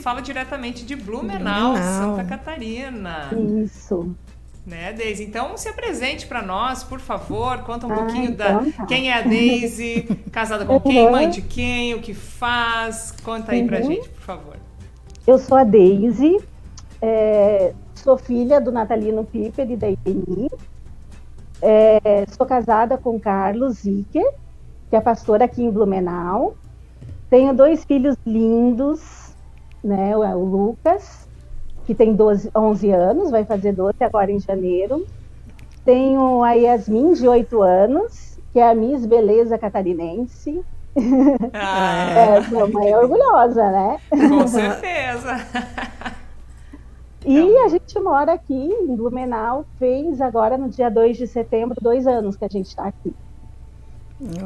fala diretamente de Blumenau, Blumenau. Santa Catarina. Isso. Né, Deise? Então se apresente para nós, por favor. Conta um ah, pouquinho então, da tá. quem é a Deise, casada com quem, mãe de quem, o que faz. Conta aí uhum. pra gente, por favor. Eu sou a Deise, é, sou filha do Natalino Piper e da Eni. É, sou casada com Carlos Zicker, que é pastor aqui em Blumenau. Tenho dois filhos lindos, né? O, o Lucas, que tem 12, 11 anos, vai fazer 12 agora em janeiro. Tenho a Yasmin, de 8 anos, que é a Miss Beleza Catarinense. Ah, é. é, sou mãe orgulhosa, né? Com certeza. E então... a gente mora aqui em Blumenau, fez agora no dia 2 de setembro, dois anos que a gente está aqui.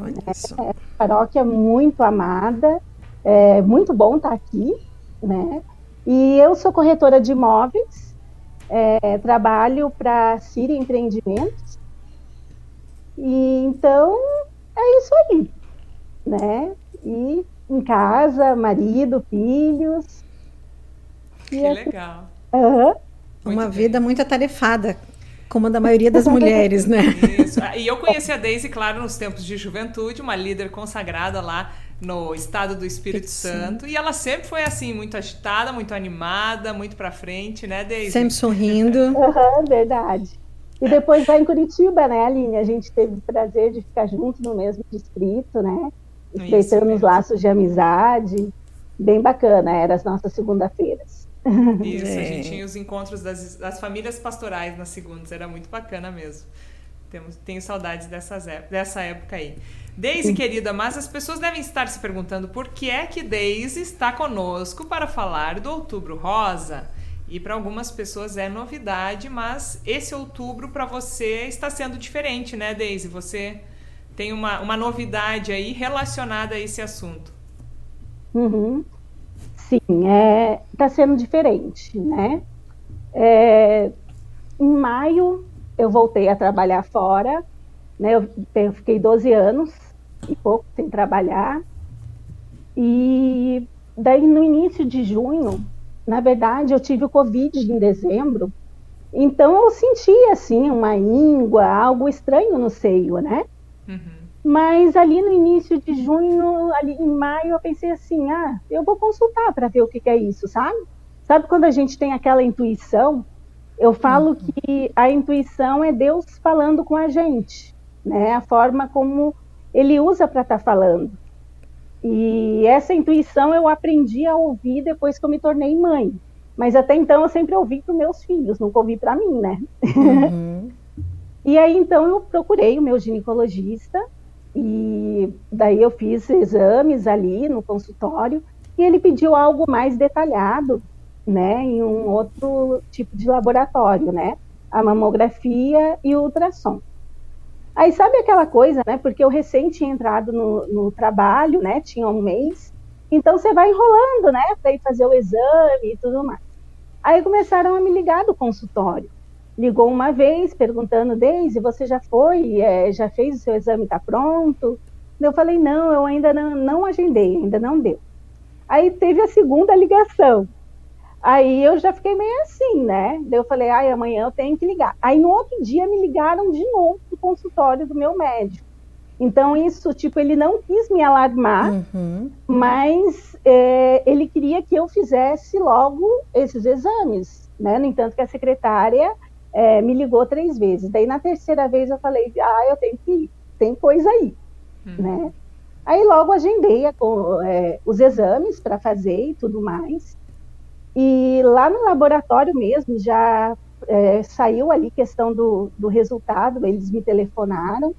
Olha é, é, paróquia muito amada, é muito bom estar tá aqui, né? E eu sou corretora de imóveis, é, trabalho para Síria Empreendimentos. E então é isso aí, né? E em casa, marido, filhos. Que assim, legal. Uhum. Uma vida muito atarefada, como a da maioria das mulheres, né? Isso. E eu conheci a Daisy, claro, nos tempos de juventude, uma líder consagrada lá no estado do Espírito Sim. Santo. E ela sempre foi assim, muito agitada, muito animada, muito pra frente, né, Daisy? Sempre sorrindo. Uhum, verdade. E depois lá em Curitiba, né, Aline? A gente teve o prazer de ficar junto no mesmo distrito, né? Estreitando os laços de amizade. Bem bacana, era as nossas segunda-feiras. Isso, é. a gente tinha os encontros das, das famílias pastorais nas segundas, era muito bacana mesmo. Temos, tenho saudades dessas, dessa época aí. Deise, querida, mas as pessoas devem estar se perguntando por que é que Deise está conosco para falar do Outubro Rosa. E para algumas pessoas é novidade, mas esse outubro para você está sendo diferente, né, Deise? Você tem uma, uma novidade aí relacionada a esse assunto. Uhum. Sim, está é, tá sendo diferente, né? É, em maio eu voltei a trabalhar fora, né? Eu, eu fiquei 12 anos e pouco sem trabalhar. E daí no início de junho, na verdade, eu tive o Covid em dezembro, então eu senti assim uma íngua, algo estranho no seio, né? Uhum. Mas ali no início de junho, ali em maio, eu pensei assim: ah, eu vou consultar para ver o que, que, é isso, sabe? Sabe quando a gente tem aquela intuição? Eu falo uhum. que a intuição é Deus falando com a gente, né? A forma como Ele usa para estar tá falando. E essa intuição eu aprendi a ouvir depois que eu me tornei mãe. Mas até então eu sempre ouvi para meus filhos, nunca ouvi para mim, né? Uhum. e aí então eu procurei o meu ginecologista e daí eu fiz exames ali no consultório e ele pediu algo mais detalhado, né, em um outro tipo de laboratório, né, a mamografia e o ultrassom. Aí sabe aquela coisa, né, porque eu recém tinha entrado no, no trabalho, né, tinha um mês, então você vai enrolando, né, para ir fazer o exame e tudo mais. Aí começaram a me ligar do consultório ligou uma vez perguntando, Deise, você já foi, é, já fez o seu exame, está pronto? Eu falei, não, eu ainda não, não agendei, ainda não deu. Aí teve a segunda ligação. Aí eu já fiquei meio assim, né? Daí eu falei, ai, amanhã eu tenho que ligar. Aí no outro dia me ligaram de novo do consultório do meu médico. Então isso, tipo, ele não quis me alarmar, uhum. mas é, ele queria que eu fizesse logo esses exames, né? No entanto que a secretária é, me ligou três vezes. Daí na terceira vez eu falei, ah, eu tenho que ir, tem coisa aí, uhum. né? Aí logo agendei a, é, os exames para fazer e tudo mais. E lá no laboratório mesmo já é, saiu ali questão do, do resultado, eles me telefonaram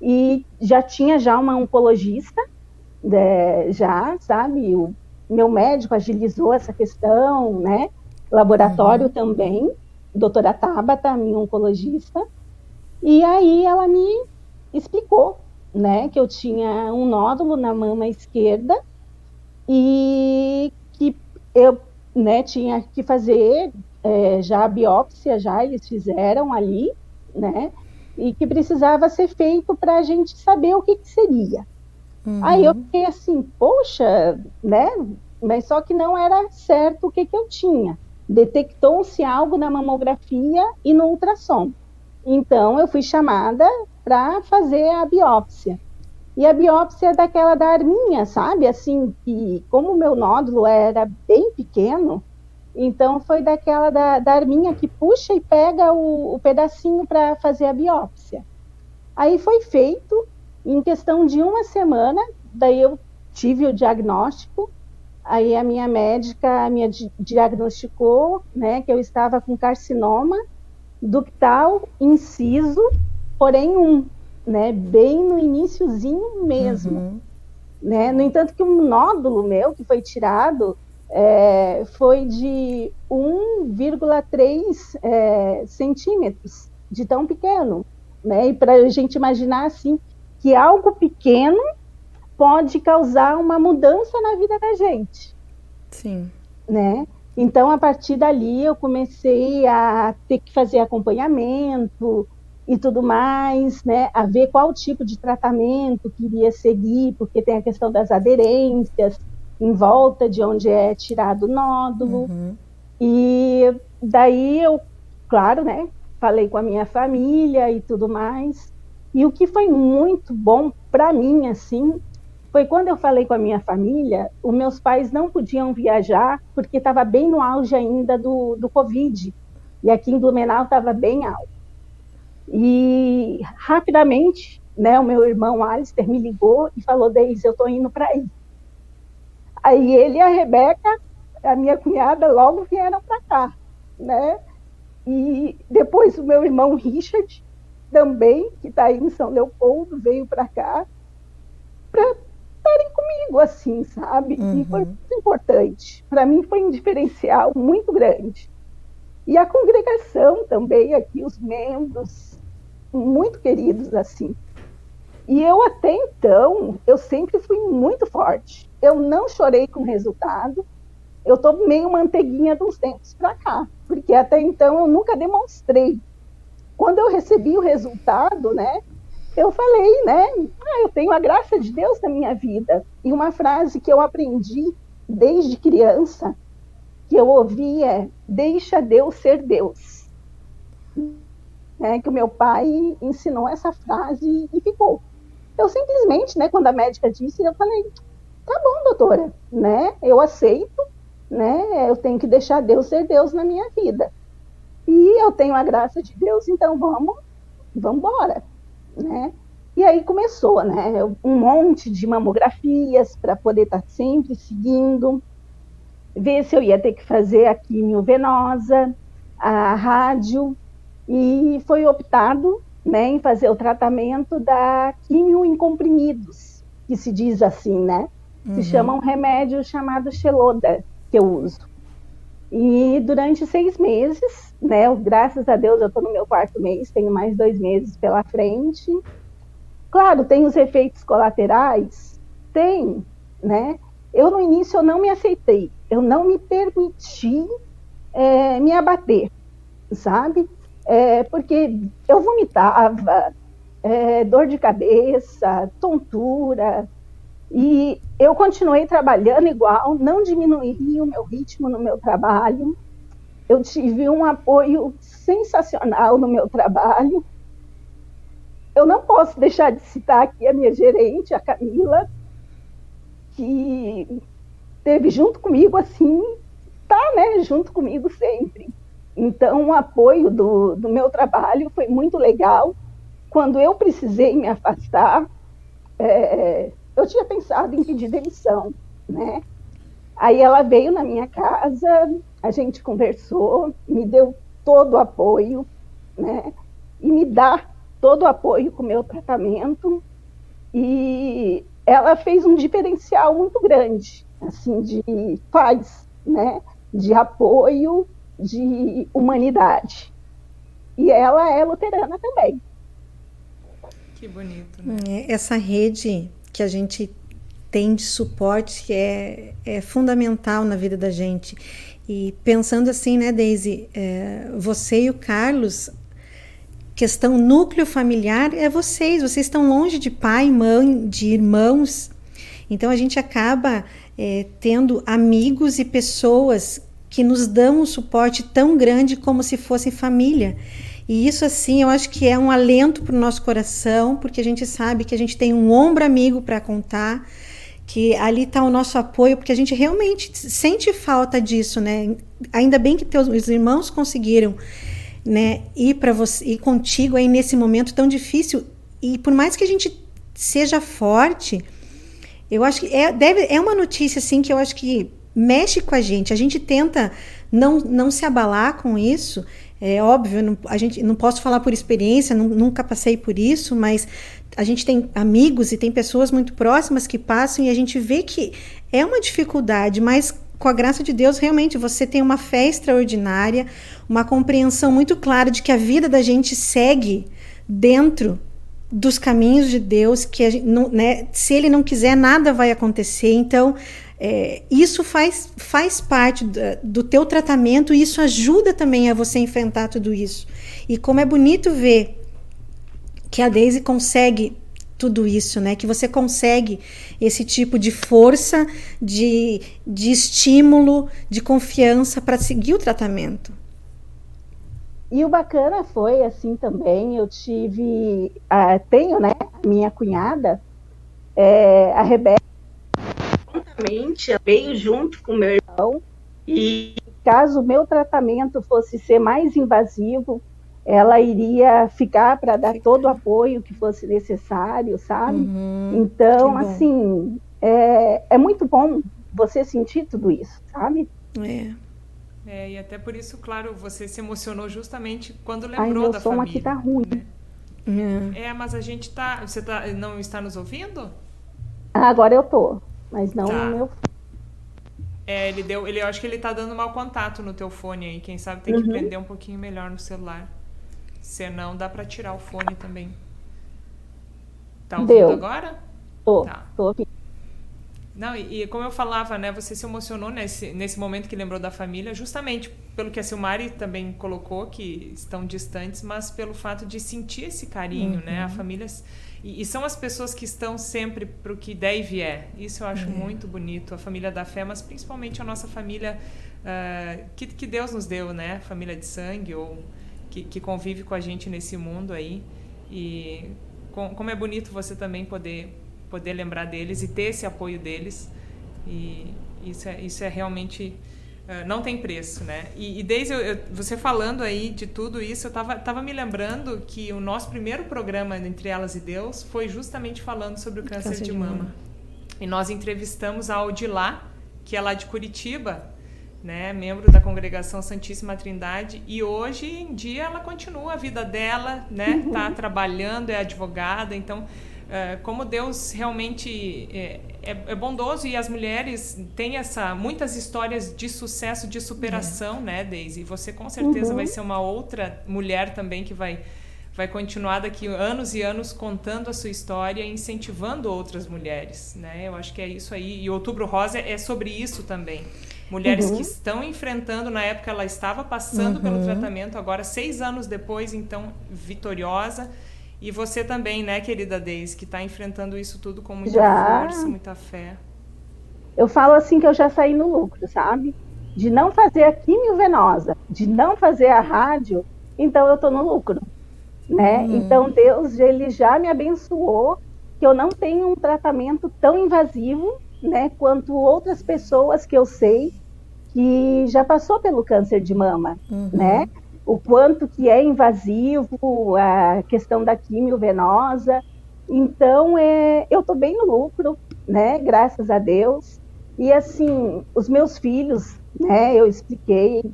e já tinha já uma oncologista, né, já, sabe? O meu médico agilizou essa questão, né? Laboratório uhum. também doutora Tabata, minha oncologista, e aí ela me explicou, né, que eu tinha um nódulo na mama esquerda e que eu, né, tinha que fazer é, já a biópsia, já eles fizeram ali, né, e que precisava ser feito para a gente saber o que, que seria. Uhum. Aí eu fiquei assim, poxa, né, mas só que não era certo o que, que eu tinha. Detectou-se algo na mamografia e no ultrassom. Então, eu fui chamada para fazer a biópsia. E a biópsia é daquela da arminha, sabe? Assim, que como o meu nódulo era bem pequeno, então foi daquela da, da arminha que puxa e pega o, o pedacinho para fazer a biópsia. Aí foi feito, em questão de uma semana, daí eu tive o diagnóstico, aí a minha médica me diagnosticou, né, que eu estava com carcinoma ductal inciso, porém um, né, bem no iníciozinho mesmo. Uhum. Né? No entanto, que um nódulo meu que foi tirado é, foi de 1,3 é, centímetros, de tão pequeno. Né? E para a gente imaginar assim, que algo pequeno pode causar uma mudança na vida da gente. Sim. Né? Então, a partir dali, eu comecei a ter que fazer acompanhamento e tudo mais, né? A ver qual tipo de tratamento queria seguir, porque tem a questão das aderências em volta de onde é tirado o nódulo. Uhum. E daí eu, claro, né? Falei com a minha família e tudo mais. E o que foi muito bom para mim, assim, foi quando eu falei com a minha família, os meus pais não podiam viajar porque estava bem no auge ainda do, do Covid. E aqui em Blumenau estava bem alto. E rapidamente, né, o meu irmão Alistair me ligou e falou: Deise, eu estou indo para aí. Aí ele e a Rebeca, a minha cunhada, logo vieram para cá, né? E depois o meu irmão Richard também, que está aí em São Leopoldo, veio para cá para estarem comigo, assim, sabe? Uhum. E foi muito importante. Para mim foi um diferencial muito grande. E a congregação também, aqui, os membros, muito queridos, assim. E eu até então, eu sempre fui muito forte. Eu não chorei com o resultado. Eu tô meio manteiguinha dos tempos para cá, porque até então eu nunca demonstrei. Quando eu recebi o resultado, né, eu falei, né? Ah, eu tenho a graça de Deus na minha vida. E uma frase que eu aprendi desde criança, que eu ouvi é: deixa Deus ser Deus. É, que o meu pai ensinou essa frase e ficou. Eu simplesmente, né, quando a médica disse, eu falei: tá bom, doutora, né? Eu aceito, né? Eu tenho que deixar Deus ser Deus na minha vida. E eu tenho a graça de Deus, então vamos, vamos embora né? E aí começou, né? Um monte de mamografias para poder estar tá sempre seguindo, ver se eu ia ter que fazer a quimio venosa, a rádio, e foi optado né, em fazer o tratamento da quimio em comprimidos, que se diz assim, né? Uhum. Se chama um remédio chamado Xeloda, que eu uso. E durante seis meses, né? Graças a Deus eu estou no meu quarto mês, tenho mais dois meses pela frente. Claro, tem os efeitos colaterais? Tem, né? Eu no início eu não me aceitei, eu não me permiti é, me abater, sabe? É, porque eu vomitava, é, dor de cabeça, tontura, e eu continuei trabalhando igual, não diminuí o meu ritmo no meu trabalho. Eu tive um apoio sensacional no meu trabalho. Eu não posso deixar de citar aqui a minha gerente, a Camila, que teve junto comigo assim, tá, né, junto comigo sempre. Então, o apoio do, do meu trabalho foi muito legal. Quando eu precisei me afastar, é, eu tinha pensado em pedir demissão, né? Aí ela veio na minha casa, a gente conversou, me deu todo o apoio, né? E me dá todo o apoio com o meu tratamento. E ela fez um diferencial muito grande, assim, de paz, né? De apoio, de humanidade. E ela é luterana também. Que bonito, né? É, essa rede que a gente tem de suporte é, é fundamental na vida da gente. E pensando assim, né, Daisy, é, você e o Carlos, questão núcleo familiar é vocês, vocês estão longe de pai, mãe, de irmãos. Então a gente acaba é, tendo amigos e pessoas que nos dão um suporte tão grande como se fosse família. E isso, assim, eu acho que é um alento para o nosso coração, porque a gente sabe que a gente tem um ombro amigo para contar, que ali está o nosso apoio, porque a gente realmente sente falta disso, né? Ainda bem que teus irmãos conseguiram, né, ir para você, ir contigo aí nesse momento tão difícil. E por mais que a gente seja forte, eu acho que é, deve, é uma notícia assim que eu acho que mexe com a gente. A gente tenta não, não se abalar com isso. É óbvio, não, a gente não posso falar por experiência, não, nunca passei por isso, mas a gente tem amigos e tem pessoas muito próximas que passam e a gente vê que é uma dificuldade, mas com a graça de Deus, realmente você tem uma fé extraordinária, uma compreensão muito clara de que a vida da gente segue dentro dos caminhos de Deus, que gente, não, né, se Ele não quiser, nada vai acontecer. Então, é, isso faz, faz parte do, do teu tratamento e isso ajuda também a você enfrentar tudo isso. E como é bonito ver que a Daisy consegue tudo isso, né? Que você consegue esse tipo de força, de, de estímulo, de confiança para seguir o tratamento. E o bacana foi assim também, eu tive, tenho, né, minha cunhada, é, a Rebeca, juntamente, veio junto com meu irmão, e caso o meu tratamento fosse ser mais invasivo, ela iria ficar para dar todo o apoio que fosse necessário, sabe? Uhum, então, assim, é, é muito bom você sentir tudo isso, sabe? É. É, e até por isso, claro, você se emocionou justamente quando lembrou Ai, da som família. aqui tá ruim. Né? É. é, mas a gente tá. Você tá, não está nos ouvindo? Ah, agora eu tô, mas não tá. no meu. É, ele deu. Ele, eu acho que ele tá dando mau contato no teu fone aí. Quem sabe tem que uhum. prender um pouquinho melhor no celular. Senão dá para tirar o fone também. Tá ouvindo deu. agora? Tô, tá. tô ouvindo. Não, e, e, como eu falava, né, você se emocionou nesse, nesse momento que lembrou da família, justamente pelo que a Silmari também colocou, que estão distantes, mas pelo fato de sentir esse carinho, uhum. né? A família. E, e, são as pessoas que estão sempre para o que der e vier. Isso eu acho uhum. muito bonito, a família da fé, mas principalmente a nossa família uh, que, que Deus nos deu, né? Família de sangue, ou que, que convive com a gente nesse mundo aí. E com, como é bonito você também poder poder lembrar deles e ter esse apoio deles. E isso é, isso é realmente. Uh, não tem preço, né? E, e desde eu, eu, você falando aí de tudo isso, eu estava tava me lembrando que o nosso primeiro programa Entre Elas e Deus foi justamente falando sobre o câncer, câncer de, de mama. mama. E nós entrevistamos a Odilá, que é lá de Curitiba, né, membro da congregação Santíssima Trindade, e hoje em dia ela continua a vida dela, né, tá trabalhando, é advogada, então como Deus realmente é, é, é, bondoso e as mulheres têm essa muitas histórias de sucesso, de superação, é. né, Daisy? Você com certeza uhum. vai ser uma outra mulher também que vai vai continuar daqui anos e anos contando a sua história, incentivando outras mulheres, né? Eu acho que é isso aí. E Outubro Rosa é sobre isso também. Mulheres uhum. que estão enfrentando, na época ela estava passando uhum. pelo tratamento, agora seis anos depois, então vitoriosa e você também, né, querida Deise, que está enfrentando isso tudo com muita já... força, muita fé. Eu falo assim que eu já saí no lucro, sabe? De não fazer a quimio venosa, de não fazer a rádio, então eu estou no lucro, né? Uhum. Então Deus, ele já me abençoou que eu não tenho um tratamento tão invasivo, né, quanto outras pessoas que eu sei que já passou pelo câncer de mama, uhum. né? O quanto que é invasivo a questão da quimio venosa. Então, é, eu estou bem no lucro, né? Graças a Deus. E assim, os meus filhos, né? Eu expliquei,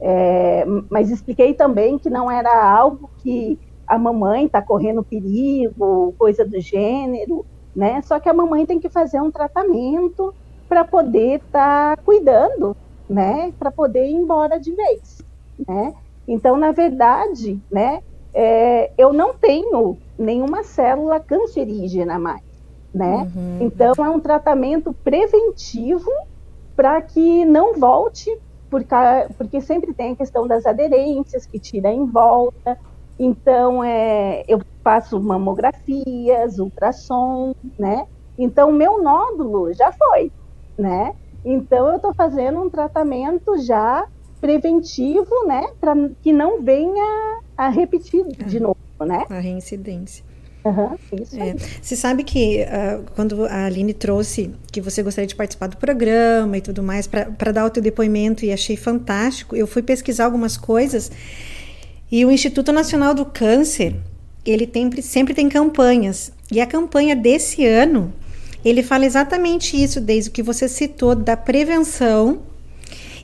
é, mas expliquei também que não era algo que a mamãe está correndo perigo, coisa do gênero, né? Só que a mamãe tem que fazer um tratamento para poder estar tá cuidando, né? Para poder ir embora de vez, né? Então, na verdade, né, é, eu não tenho nenhuma célula cancerígena mais, né? Uhum. Então, é um tratamento preventivo para que não volte, porque, porque sempre tem a questão das aderências que tira em volta. Então, é, eu faço mamografias, ultrassom, né? Então, meu nódulo já foi, né? Então, eu estou fazendo um tratamento já preventivo, né? Para que não venha a repetir de novo, né? A reincidência. Uhum, isso é. Você sabe que uh, quando a Aline trouxe que você gostaria de participar do programa e tudo mais, para dar o teu depoimento, e achei fantástico, eu fui pesquisar algumas coisas e o Instituto Nacional do Câncer, ele tem, sempre tem campanhas. E a campanha desse ano, ele fala exatamente isso, desde o que você citou, da prevenção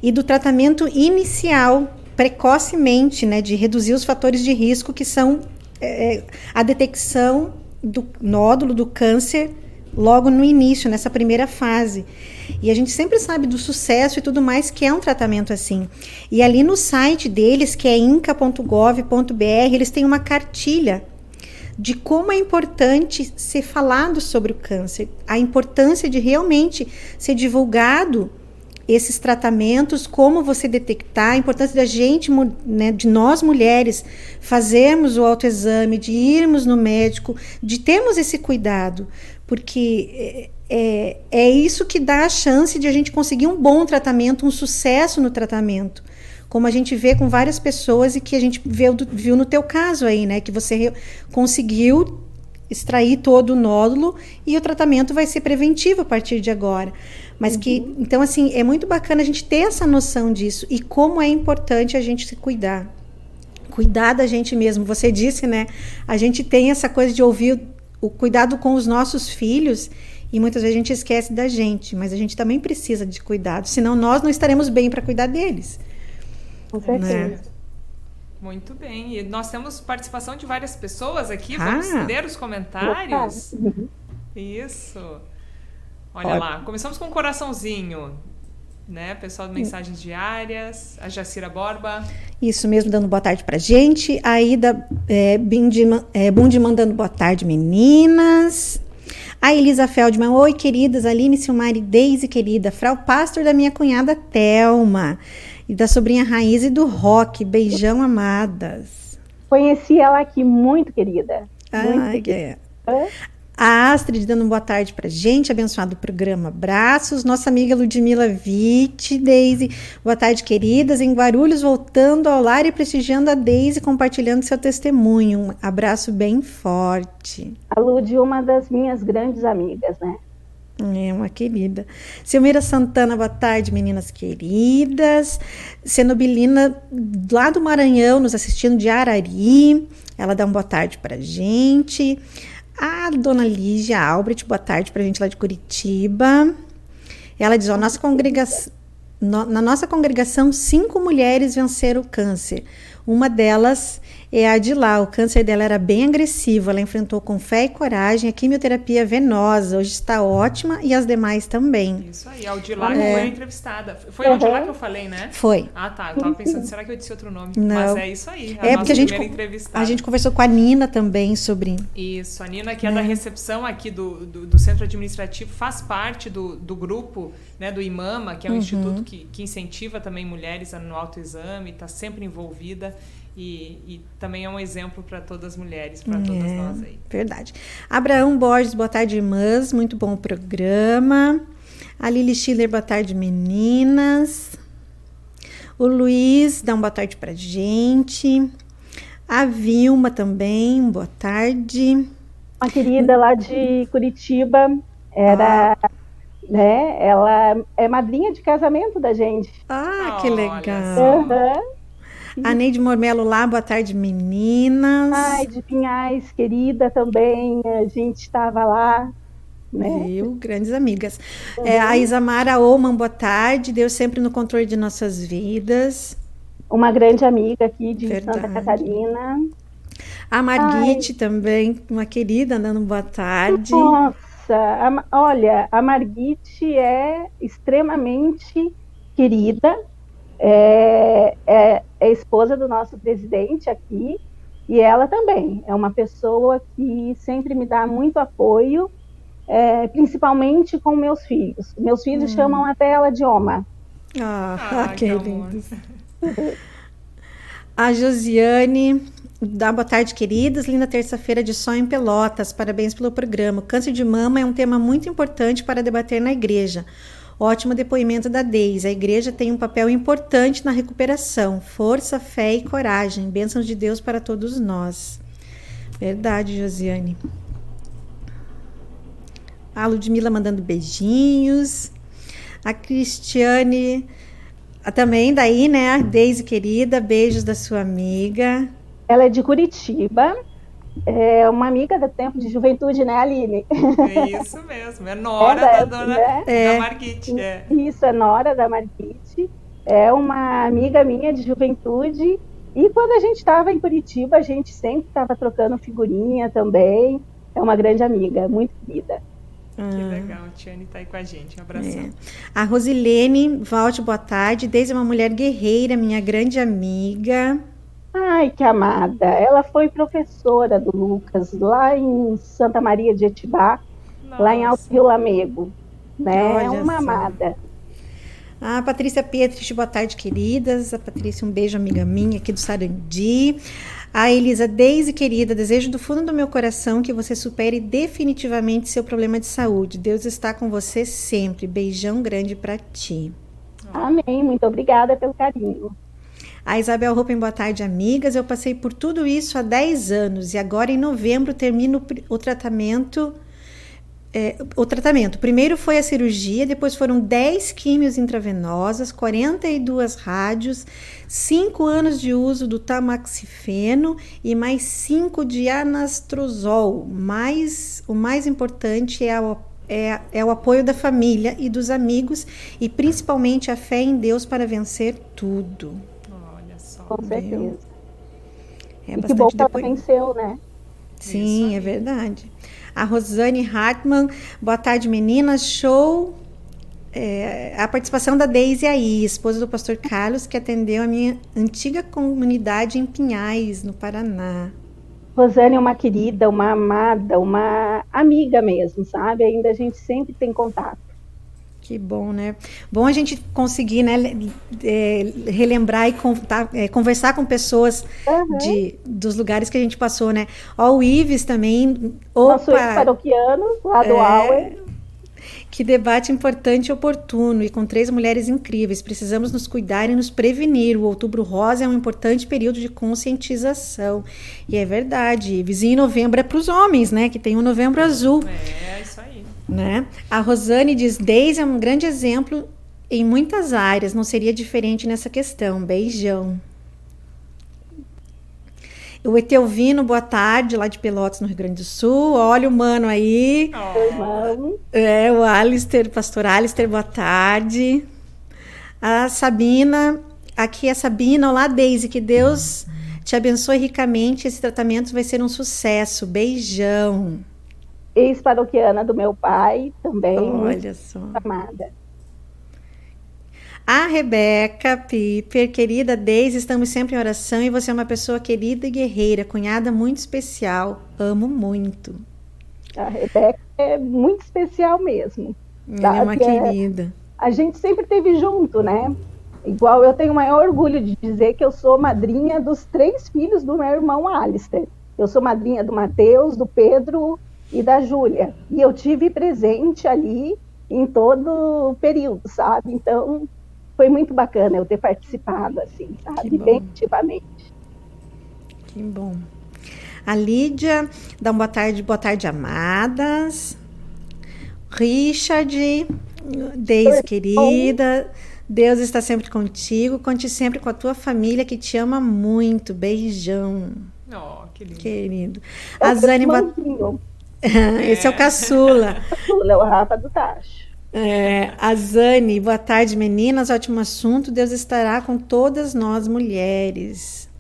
e do tratamento inicial, precocemente, né, de reduzir os fatores de risco que são é, é, a detecção do nódulo do câncer logo no início, nessa primeira fase. E a gente sempre sabe do sucesso e tudo mais que é um tratamento assim. E ali no site deles, que é inca.gov.br, eles têm uma cartilha de como é importante ser falado sobre o câncer, a importância de realmente ser divulgado esses tratamentos, como você detectar, a importância da gente, né, de nós mulheres, fazermos o autoexame, de irmos no médico, de termos esse cuidado, porque é, é, é isso que dá a chance de a gente conseguir um bom tratamento, um sucesso no tratamento como a gente vê com várias pessoas e que a gente viu, viu no teu caso aí, né? Que você conseguiu extrair todo o nódulo e o tratamento vai ser preventivo a partir de agora. Mas uhum. que, então, assim, é muito bacana a gente ter essa noção disso e como é importante a gente se cuidar. Cuidar da gente mesmo. Você disse, né? A gente tem essa coisa de ouvir o cuidado com os nossos filhos e muitas vezes a gente esquece da gente, mas a gente também precisa de cuidado, senão nós não estaremos bem para cuidar deles. Com certeza. Né? Muito bem. E nós temos participação de várias pessoas aqui. Ah. Vamos ler os comentários. Isso. Olha lá. Começamos com um coraçãozinho. Né? Pessoal de mensagens diárias. A Jacira Borba. Isso mesmo, dando boa tarde pra gente. A Ida é, Bindi, é, Bundi mandando boa tarde, meninas. A Elisa Feldman, oi queridas, Aline, Silmari, Deise querida, Frau Pastor da minha cunhada Telma e da sobrinha Raiz e do Rock. Beijão, amadas. Conheci ela aqui, muito querida. Ah, é. A Astrid dando boa tarde pra gente, abençoado programa. Abraços. Nossa amiga Ludmila Witt, Deise. Boa tarde, queridas. Em Guarulhos, voltando ao lar e prestigiando a Deise, compartilhando seu testemunho. Um abraço bem forte. A Lud, uma das minhas grandes amigas, né? É uma querida. Silmira Santana, boa tarde, meninas queridas. Cenobilina, lá do Maranhão, nos assistindo de Arari. Ela dá uma boa tarde pra gente. A dona Lígia Albrecht, boa tarde pra gente lá de Curitiba. Ela diz: ó, nossa congregação, no, na nossa congregação, cinco mulheres venceram o câncer. Uma delas é a de lá. O câncer dela era bem agressivo. Ela enfrentou com fé e coragem a quimioterapia venosa. Hoje está ótima e as demais também. Isso aí. A de lá é. foi entrevistada. Foi uhum. a de lá que eu falei, né? Foi. Ah, tá. Eu tava pensando, será que eu disse outro nome? Não. Mas é isso aí. A é porque a gente, a gente conversou com a Nina também sobre. Isso. A Nina, que é, é da recepção aqui do, do, do, centro administrativo, faz parte do, do grupo né, do IMAMA, que é um uhum. instituto que, que incentiva também mulheres no autoexame, está sempre envolvida. E, e, também é um exemplo para todas as mulheres, para todas é, nós aí. Verdade. Abraão Borges, boa tarde, irmãs. Muito bom o programa. A Lili Schiller, boa tarde, meninas. O Luiz, dá uma boa tarde para gente. A Vilma também, boa tarde. Uma querida lá de Curitiba, era. Ah. Né, ela é madrinha de casamento da gente. Ah, que legal. Uhum. A Neide Mormelo lá, boa tarde, meninas. Ai, de Pinhais, querida também, a gente estava lá. Né? Viu? Grandes amigas. Uhum. É, a Isamara Oman, boa tarde. Deus sempre no controle de nossas vidas. Uma grande amiga aqui de Verdade. Santa Catarina. A Marguite Ai. também, uma querida, dando boa tarde. Nossa, a, olha, a Marguite é extremamente querida, é, é, é esposa do nosso presidente aqui, e ela também é uma pessoa que sempre me dá muito apoio, é, principalmente com meus filhos. Meus filhos hum. chamam até ela de Oma. Ah, ah que lindo. A Josiane, Dá boa tarde, queridas. Linda terça-feira de sol em Pelotas. Parabéns pelo programa. O câncer de mama é um tema muito importante para debater na igreja. Ótimo depoimento da Deise. A igreja tem um papel importante na recuperação. Força, fé e coragem. Bênçãos de Deus para todos nós. Verdade, Josiane. A Ludmilla mandando beijinhos. A Cristiane também daí, né? A Deise querida, beijos da sua amiga. Ela é de Curitiba. É uma amiga do tempo de juventude, né, Aline? É isso mesmo, é Nora é, da dona né? é, da Marquite. É. Isso, é Nora da Marquite. É uma amiga minha de juventude. E quando a gente estava em Curitiba, a gente sempre estava trocando figurinha também. É uma grande amiga, muito querida. Que ah. legal, a Tiane está aí com a gente. Um abração. É. A Rosilene, volte, boa tarde. Desde uma mulher guerreira, minha grande amiga. Ai, que amada. Ela foi professora do Lucas lá em Santa Maria de Etibá, Nossa. lá em Alto Rio Lamego. Né? Olha é uma só. amada. A Patrícia Pietrich, boa tarde, queridas. A Patrícia, um beijo, amiga minha aqui do Sarandi. A Elisa Deise, querida, desejo do fundo do meu coração que você supere definitivamente seu problema de saúde. Deus está com você sempre. Beijão grande para ti. Amém. Muito obrigada pelo carinho. A Isabel Rupen, boa tarde, amigas. Eu passei por tudo isso há 10 anos e agora em novembro termino o tratamento é, o tratamento. Primeiro foi a cirurgia, depois foram 10 químios intravenosas, 42 rádios, 5 anos de uso do tamoxifeno e mais 5 de anastrozol. Mais, o mais importante é, a, é, é o apoio da família e dos amigos e principalmente a fé em Deus para vencer tudo. Com certeza. É e que bom que ela venceu, né? Sim, é verdade. A Rosane Hartmann, boa tarde meninas, show. É, a participação da Deise aí, esposa do pastor Carlos, que atendeu a minha antiga comunidade em Pinhais, no Paraná. Rosane é uma querida, uma amada, uma amiga mesmo, sabe? Ainda a gente sempre tem contato. Que bom, né? Bom a gente conseguir né, é, relembrar e contar, é, conversar com pessoas uhum. de, dos lugares que a gente passou, né? Ó, o Ives também. Opa, Nosso paroquiano, lá do é, Auer. Que debate importante e oportuno, e com três mulheres incríveis. Precisamos nos cuidar e nos prevenir. O Outubro Rosa é um importante período de conscientização. E é verdade. Ives, e em novembro é para os homens, né? Que tem o Novembro Azul. É, isso aí. Né? A Rosane diz: Deise é um grande exemplo em muitas áreas, não seria diferente nessa questão. Beijão. O Etelvino, boa tarde, lá de Pelotas, no Rio Grande do Sul. Olha o mano aí. Oh. É, o Alister, pastor Alister, boa tarde. A Sabina, aqui é a Sabina. Olá, Deise, que Deus te abençoe ricamente. Esse tratamento vai ser um sucesso. Beijão ex-paroquiana do meu pai também. Olha só. Amada. A Rebeca Piper, querida Deise, estamos sempre em oração e você é uma pessoa querida e guerreira, cunhada muito especial. Amo muito. A Rebeca é muito especial mesmo. Ela é uma querida. A gente sempre teve junto, né? Igual eu tenho o maior orgulho de dizer que eu sou madrinha dos três filhos do meu irmão Alistair. Eu sou madrinha do Mateus, do Pedro e da Júlia. E eu tive presente ali em todo o período, sabe? Então, foi muito bacana eu ter participado, assim, sabe? Bem ativamente. Que bom. A Lídia, dá uma boa tarde, boa tarde, amadas. Richard, Deise, querida. Deus está sempre contigo. Conte sempre com a tua família que te ama muito. Beijão. Oh, que lindo. Querido. A Zane, boa... Esse é o caçula. caçula, é o Rafa do Tacho. É, a Zane, boa tarde, meninas. Ótimo assunto. Deus estará com todas nós mulheres.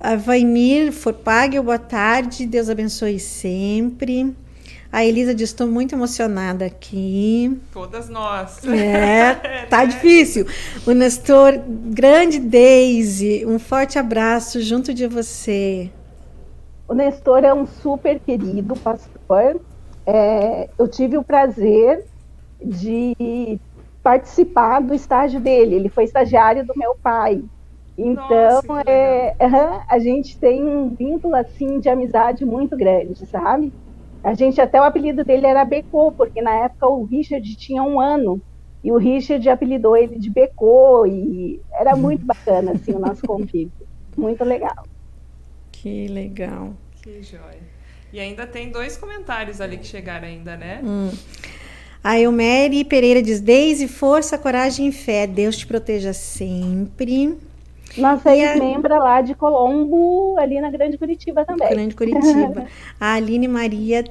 A Vainir Forpagel, boa tarde. Deus abençoe sempre. A Elisa diz: estou muito emocionada aqui. Todas nós. É, tá difícil. O Nestor, grande Daisy, um forte abraço junto de você. O Nestor é um super querido pastor. É, eu tive o prazer de participar do estágio dele. Ele foi estagiário do meu pai. Então, Nossa, é, a gente tem um vínculo assim de amizade muito grande, sabe? A gente até o apelido dele era Becô, porque na época o Richard tinha um ano e o Richard apelidou ele de Becô e era muito bacana assim o nosso convívio, muito legal. Que legal. Que joia. E ainda tem dois comentários ali que chegaram ainda, né? Hum. A Elmeri Pereira diz: Deise, força, coragem e fé. Deus te proteja sempre. Nossa ex-membra a... lá de Colombo, ali na Grande Curitiba também. Grande Curitiba. a Aline Maria,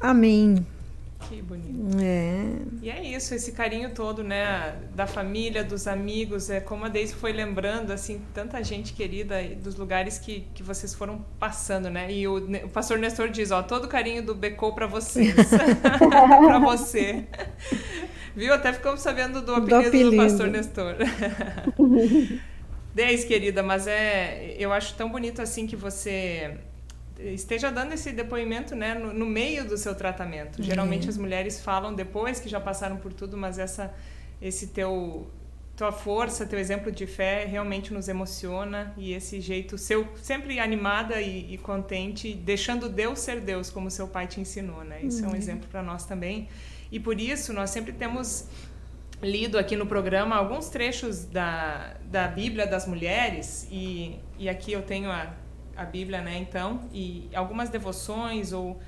amém. Que bonito. É. E é isso, esse carinho todo, né, da família, dos amigos, é como a Deise foi lembrando, assim, tanta gente querida dos lugares que, que vocês foram passando, né? E o, o pastor Nestor diz, ó, todo carinho do Becou para vocês, para você. Viu? Até ficamos sabendo do apelido do, apelido. do pastor Nestor. Deise, querida, mas é, eu acho tão bonito assim que você esteja dando esse depoimento né, no, no meio do seu tratamento. Uhum. Geralmente as mulheres falam depois que já passaram por tudo, mas essa, esse teu tua força, teu exemplo de fé realmente nos emociona e esse jeito seu sempre animada e, e contente, deixando Deus ser Deus como seu pai te ensinou, né? Isso uhum. é um uhum. exemplo para nós também. E por isso nós sempre temos lido aqui no programa alguns trechos da, da Bíblia das mulheres e, e aqui eu tenho a a Bíblia, né? Então, e algumas devoções ou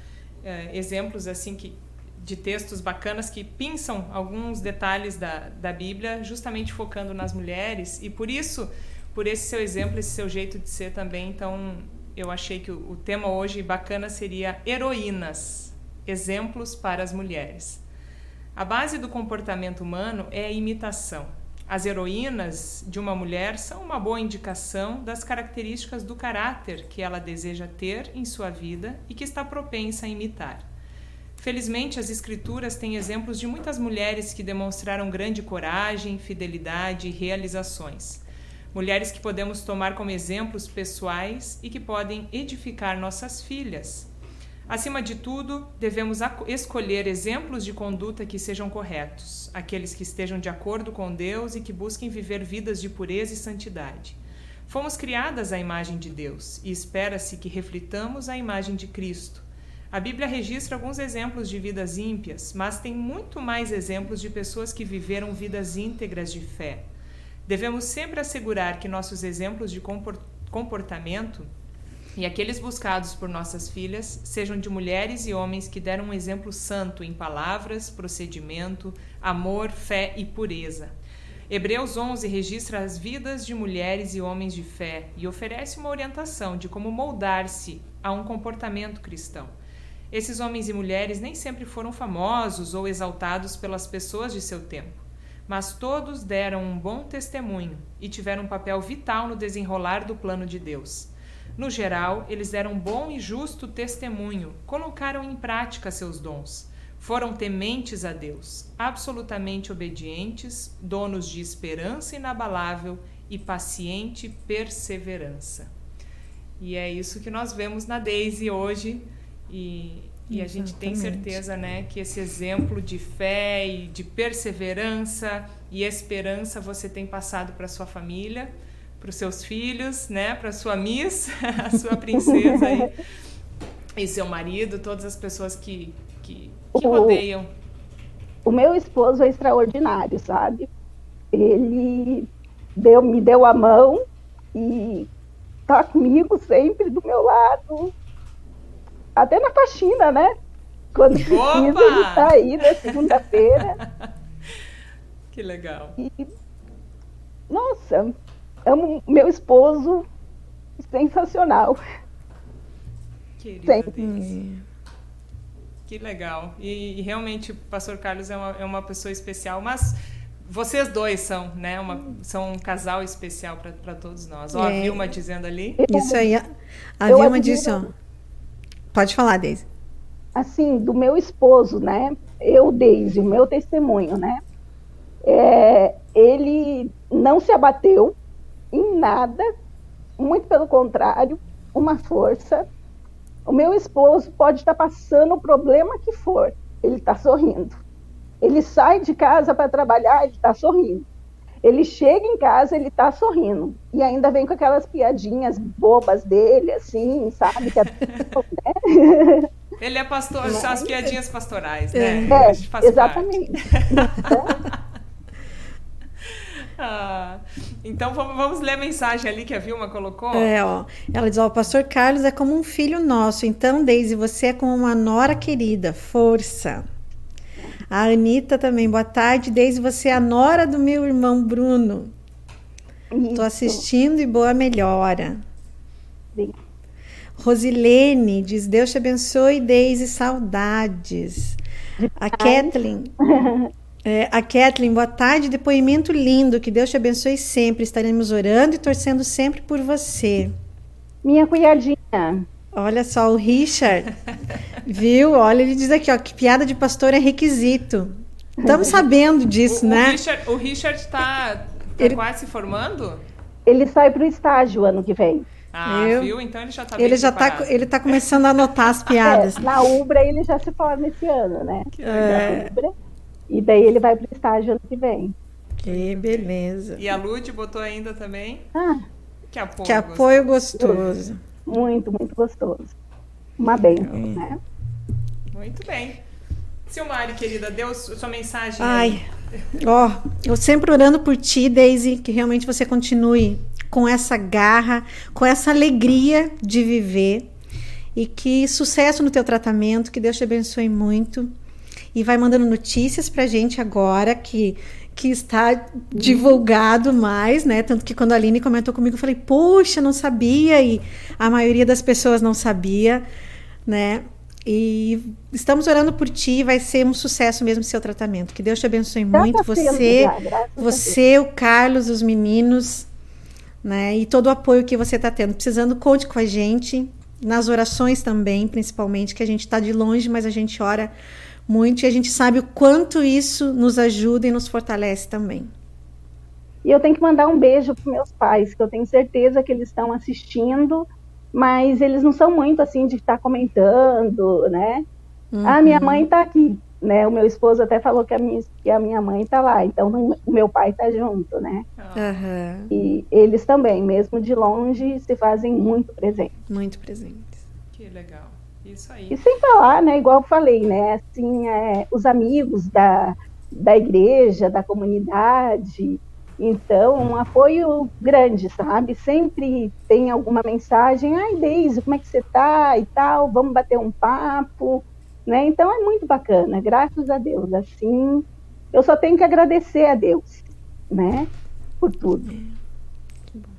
é, exemplos assim que de textos bacanas que pinçam alguns detalhes da, da Bíblia, justamente focando nas mulheres e por isso, por esse seu exemplo, esse seu jeito de ser também, então eu achei que o, o tema hoje bacana seria heroínas, exemplos para as mulheres. A base do comportamento humano é a imitação. As heroínas de uma mulher são uma boa indicação das características do caráter que ela deseja ter em sua vida e que está propensa a imitar. Felizmente, as Escrituras têm exemplos de muitas mulheres que demonstraram grande coragem, fidelidade e realizações. Mulheres que podemos tomar como exemplos pessoais e que podem edificar nossas filhas, Acima de tudo, devemos escolher exemplos de conduta que sejam corretos, aqueles que estejam de acordo com Deus e que busquem viver vidas de pureza e santidade. Fomos criadas à imagem de Deus e espera-se que reflitamos a imagem de Cristo. A Bíblia registra alguns exemplos de vidas ímpias, mas tem muito mais exemplos de pessoas que viveram vidas íntegras de fé. Devemos sempre assegurar que nossos exemplos de comportamento e aqueles buscados por nossas filhas sejam de mulheres e homens que deram um exemplo santo em palavras, procedimento, amor, fé e pureza. Hebreus 11 registra as vidas de mulheres e homens de fé e oferece uma orientação de como moldar-se a um comportamento cristão. Esses homens e mulheres nem sempre foram famosos ou exaltados pelas pessoas de seu tempo, mas todos deram um bom testemunho e tiveram um papel vital no desenrolar do plano de Deus. No geral, eles deram bom e justo testemunho, colocaram em prática seus dons. Foram tementes a Deus, absolutamente obedientes, donos de esperança inabalável e paciente perseverança. E é isso que nós vemos na Daisy hoje. E, e a gente tem certeza né, que esse exemplo de fé e de perseverança e esperança você tem passado para sua família para os seus filhos, né? Para sua Miss, a sua princesa e, e seu marido, todas as pessoas que, que, que rodeiam. O meu esposo é extraordinário, sabe? Ele deu, me deu a mão e tá comigo sempre do meu lado. Até na faxina, né? Quando precisa, Opa! ele tá aí na segunda-feira. Que legal. E, nossa, amo meu esposo sensacional. Querida Sempre. Que legal. E, e, realmente o pastor Carlos é uma, é uma pessoa especial, mas vocês dois são, né? Uma, são um casal especial para todos nós. Ó, é. a Vilma dizendo ali. Isso aí. A, a Vilma disse, ó. Pode falar, Deise. Assim, do meu esposo, né? Eu, Deise, o meu testemunho, né? É, ele não se abateu, em nada, muito pelo contrário, uma força. O meu esposo pode estar passando o problema que for, ele está sorrindo. Ele sai de casa para trabalhar, ele está sorrindo. Ele chega em casa, ele tá sorrindo. E ainda vem com aquelas piadinhas bobas dele, assim, sabe? Que é, né? Ele é pastor, Mas... são as piadinhas pastorais, né? É exatamente. Ah, então vamos, vamos, ler a mensagem ali que a Vilma colocou. É, ó. Ela diz: ó, o pastor Carlos é como um filho nosso. Então, Deise, você é como uma nora querida. Força. A Anitta também. Boa tarde, Deise. Você é a nora do meu irmão Bruno. Estou assistindo e boa melhora. Sim. Rosilene diz: Deus te abençoe, Deise. Saudades. A Kathleen. É, a Kathleen, boa tarde, depoimento lindo, que Deus te abençoe sempre. Estaremos orando e torcendo sempre por você. Minha cunhadinha. Olha só, o Richard, viu? Olha, ele diz aqui, ó, que piada de pastor é requisito. Estamos sabendo disso, o, né? O Richard, está tá ele... quase se formando? Ele sai para o estágio ano que vem. Ah, Eu... viu? Então ele já está ele já tá, Ele está começando a anotar as piadas. É, na Ubra ele já se forma esse ano, né? Que é... E daí ele vai para o estágio ano que vem. Que beleza. E a Lud botou ainda também? Ah, que apoio, que apoio gostoso. gostoso. Muito, muito gostoso. Uma benção, é. né? Muito bem. Silmari, querida, deu sua mensagem Ai, ó, eu sempre orando por ti, Daisy, que realmente você continue com essa garra, com essa alegria de viver e que sucesso no teu tratamento, que Deus te abençoe muito e vai mandando notícias pra gente agora que que está divulgado mais, né? Tanto que quando a Aline comentou comigo, eu falei, poxa, não sabia, e a maioria das pessoas não sabia, né? E estamos orando por ti, vai ser um sucesso mesmo seu tratamento. Que Deus te abençoe muito. Você, você, o Carlos, os meninos, né? E todo o apoio que você está tendo. Precisando, conte com a gente. Nas orações também, principalmente, que a gente está de longe, mas a gente ora muito e a gente sabe o quanto isso nos ajuda e nos fortalece também. E eu tenho que mandar um beijo para meus pais, que eu tenho certeza que eles estão assistindo, mas eles não são muito assim de estar comentando, né? Uhum. Ah, minha mãe está aqui, né? O meu esposo até falou que a minha, que a minha mãe está lá, então o meu pai está junto, né? Uhum. E eles também, mesmo de longe, se fazem muito presentes. Muito presentes. Que legal. Isso aí. E sem falar, né, igual eu falei, né, assim, é, os amigos da, da igreja, da comunidade, então, um apoio grande, sabe? Sempre tem alguma mensagem, ai, Deise, como é que você tá e tal, vamos bater um papo, né? Então, é muito bacana, graças a Deus, assim, eu só tenho que agradecer a Deus, né, por tudo.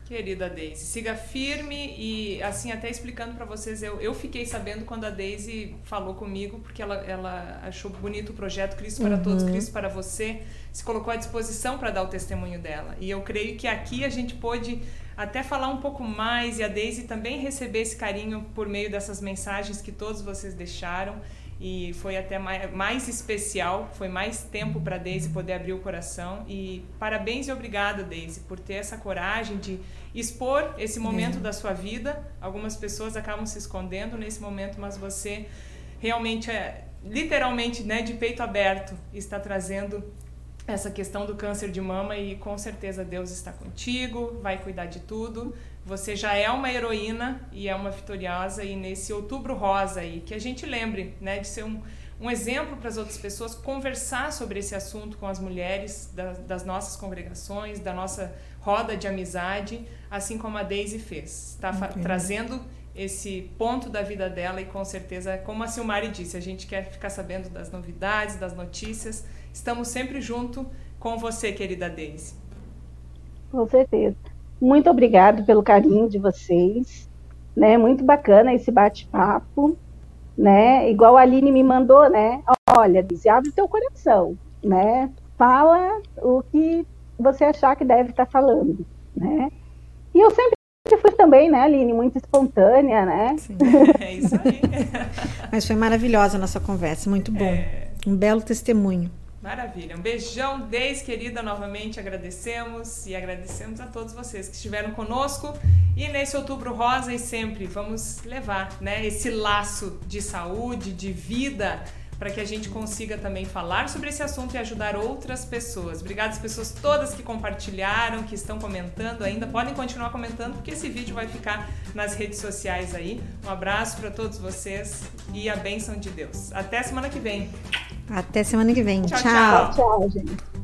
Querida Daisy, siga firme e assim até explicando para vocês, eu, eu fiquei sabendo quando a Daisy falou comigo, porque ela, ela achou bonito o projeto Cristo para uhum. Todos, Cristo para Você, se colocou à disposição para dar o testemunho dela. E eu creio que aqui a gente pôde até falar um pouco mais e a Daisy também receber esse carinho por meio dessas mensagens que todos vocês deixaram e foi até mais, mais especial, foi mais tempo para Daisy poder abrir o coração e parabéns e obrigada Daisy por ter essa coragem de expor esse momento é. da sua vida. Algumas pessoas acabam se escondendo nesse momento, mas você realmente é literalmente, né, de peito aberto, está trazendo essa questão do câncer de mama e com certeza Deus está contigo, vai cuidar de tudo. Você já é uma heroína e é uma vitoriosa e nesse outubro rosa aí, que a gente lembre, né, de ser um, um exemplo para as outras pessoas, conversar sobre esse assunto com as mulheres da, das nossas congregações, da nossa roda de amizade, assim como a Daisy fez. Está okay. trazendo esse ponto da vida dela e com certeza, como a Silmari disse, a gente quer ficar sabendo das novidades, das notícias. Estamos sempre junto com você, querida Daisy. Com certeza. Muito obrigado pelo carinho de vocês, né? Muito bacana esse bate-papo, né? Igual a Aline me mandou, né? Olha, diz, abre o teu coração, né? Fala o que você achar que deve estar falando, né? E eu sempre fui também, né, Aline, muito espontânea, né? Sim, é isso aí. Mas foi maravilhosa a nossa conversa, muito bom. É... Um belo testemunho. Maravilha. Um beijão, Deis, querida, novamente agradecemos e agradecemos a todos vocês que estiveram conosco. E nesse outubro rosa e sempre vamos levar né, esse laço de saúde, de vida para que a gente consiga também falar sobre esse assunto e ajudar outras pessoas. Obrigada às pessoas todas que compartilharam, que estão comentando ainda. Podem continuar comentando porque esse vídeo vai ficar nas redes sociais aí. Um abraço para todos vocês e a bênção de Deus. Até semana que vem. Até semana que vem. Tchau, tchau. Tchau, gente.